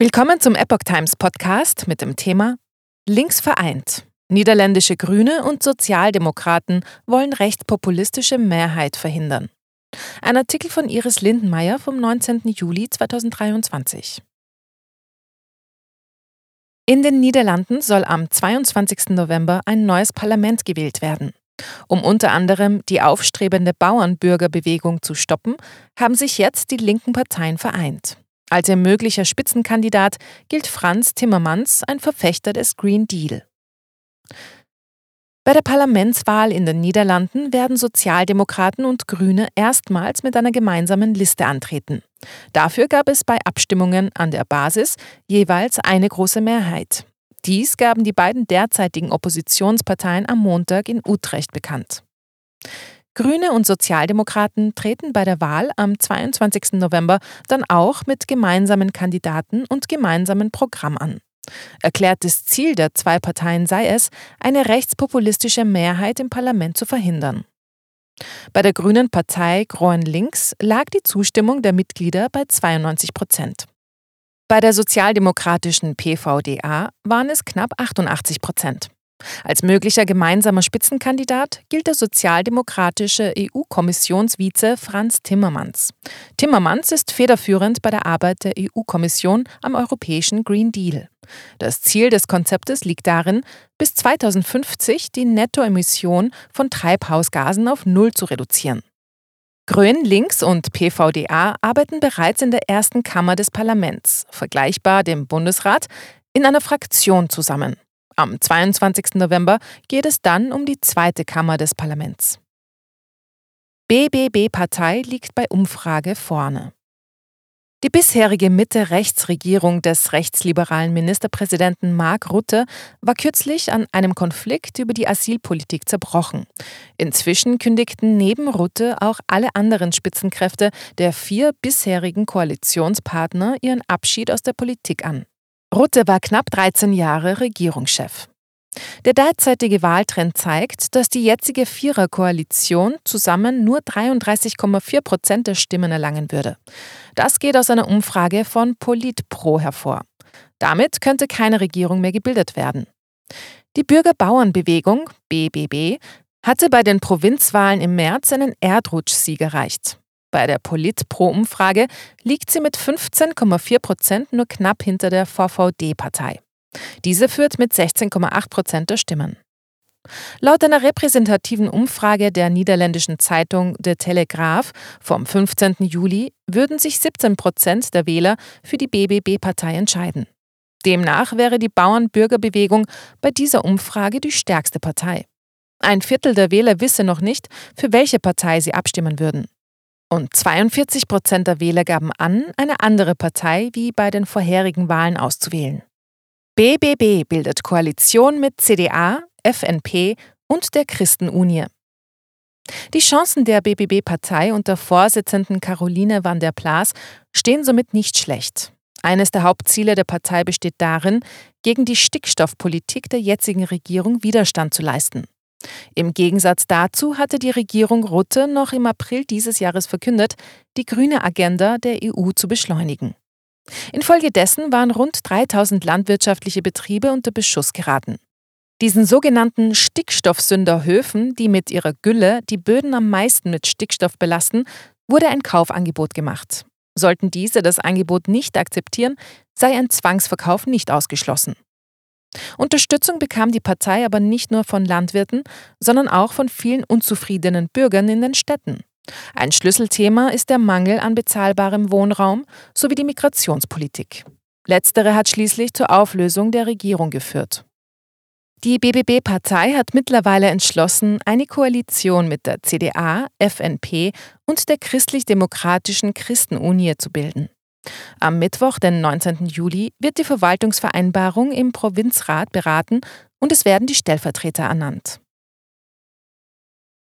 Willkommen zum Epoch Times Podcast mit dem Thema Links vereint. Niederländische Grüne und Sozialdemokraten wollen rechtspopulistische Mehrheit verhindern. Ein Artikel von Iris Lindenmeier vom 19. Juli 2023. In den Niederlanden soll am 22. November ein neues Parlament gewählt werden. Um unter anderem die aufstrebende Bauernbürgerbewegung zu stoppen, haben sich jetzt die linken Parteien vereint. Als ihr möglicher Spitzenkandidat gilt Franz Timmermans, ein Verfechter des Green Deal. Bei der Parlamentswahl in den Niederlanden werden Sozialdemokraten und Grüne erstmals mit einer gemeinsamen Liste antreten. Dafür gab es bei Abstimmungen an der Basis jeweils eine große Mehrheit. Dies gaben die beiden derzeitigen Oppositionsparteien am Montag in Utrecht bekannt. Grüne und Sozialdemokraten treten bei der Wahl am 22. November dann auch mit gemeinsamen Kandidaten und gemeinsamen Programm an. Erklärtes Ziel der zwei Parteien sei es, eine rechtspopulistische Mehrheit im Parlament zu verhindern. Bei der Grünen Partei Groen Links lag die Zustimmung der Mitglieder bei 92 Prozent. Bei der sozialdemokratischen PVDA waren es knapp 88 Prozent. Als möglicher gemeinsamer Spitzenkandidat gilt der sozialdemokratische EU-Kommissionsvize Franz Timmermans. Timmermans ist federführend bei der Arbeit der EU-Kommission am europäischen Green Deal. Das Ziel des Konzeptes liegt darin, bis 2050 die Nettoemission von Treibhausgasen auf Null zu reduzieren. Grün, Links und PVDA arbeiten bereits in der ersten Kammer des Parlaments, vergleichbar dem Bundesrat, in einer Fraktion zusammen. Am 22. November geht es dann um die zweite Kammer des Parlaments. BBB-Partei liegt bei Umfrage vorne. Die bisherige Mitte-Rechts-Regierung des rechtsliberalen Ministerpräsidenten Mark Rutte war kürzlich an einem Konflikt über die Asylpolitik zerbrochen. Inzwischen kündigten neben Rutte auch alle anderen Spitzenkräfte der vier bisherigen Koalitionspartner ihren Abschied aus der Politik an. Rutte war knapp 13 Jahre Regierungschef. Der derzeitige Wahltrend zeigt, dass die jetzige Viererkoalition zusammen nur 33,4 Prozent der Stimmen erlangen würde. Das geht aus einer Umfrage von Politpro hervor. Damit könnte keine Regierung mehr gebildet werden. Die Bürgerbauernbewegung BBB hatte bei den Provinzwahlen im März einen Erdrutschsieg erreicht. Bei der Politpro-Umfrage liegt sie mit 15,4 Prozent nur knapp hinter der VVD-Partei. Diese führt mit 16,8 Prozent der Stimmen. Laut einer repräsentativen Umfrage der niederländischen Zeitung De Telegraaf vom 15. Juli würden sich 17 Prozent der Wähler für die BBB-Partei entscheiden. Demnach wäre die Bauernbürgerbewegung bei dieser Umfrage die stärkste Partei. Ein Viertel der Wähler wisse noch nicht, für welche Partei sie abstimmen würden. Und 42 Prozent der Wähler gaben an, eine andere Partei wie bei den vorherigen Wahlen auszuwählen. BBB bildet Koalition mit CDA, FNP und der Christenunie. Die Chancen der BBB-Partei unter Vorsitzenden Caroline van der Plaas stehen somit nicht schlecht. Eines der Hauptziele der Partei besteht darin, gegen die Stickstoffpolitik der jetzigen Regierung Widerstand zu leisten. Im Gegensatz dazu hatte die Regierung Rutte noch im April dieses Jahres verkündet, die grüne Agenda der EU zu beschleunigen. Infolgedessen waren rund 3000 landwirtschaftliche Betriebe unter Beschuss geraten. Diesen sogenannten Stickstoffsünderhöfen, die mit ihrer Gülle die Böden am meisten mit Stickstoff belasten, wurde ein Kaufangebot gemacht. Sollten diese das Angebot nicht akzeptieren, sei ein Zwangsverkauf nicht ausgeschlossen. Unterstützung bekam die Partei aber nicht nur von Landwirten, sondern auch von vielen unzufriedenen Bürgern in den Städten. Ein Schlüsselthema ist der Mangel an bezahlbarem Wohnraum sowie die Migrationspolitik. Letztere hat schließlich zur Auflösung der Regierung geführt. Die BBB-Partei hat mittlerweile entschlossen, eine Koalition mit der CDA, FNP und der christlich-demokratischen Christenunie zu bilden. Am Mittwoch, den 19. Juli, wird die Verwaltungsvereinbarung im Provinzrat beraten und es werden die Stellvertreter ernannt.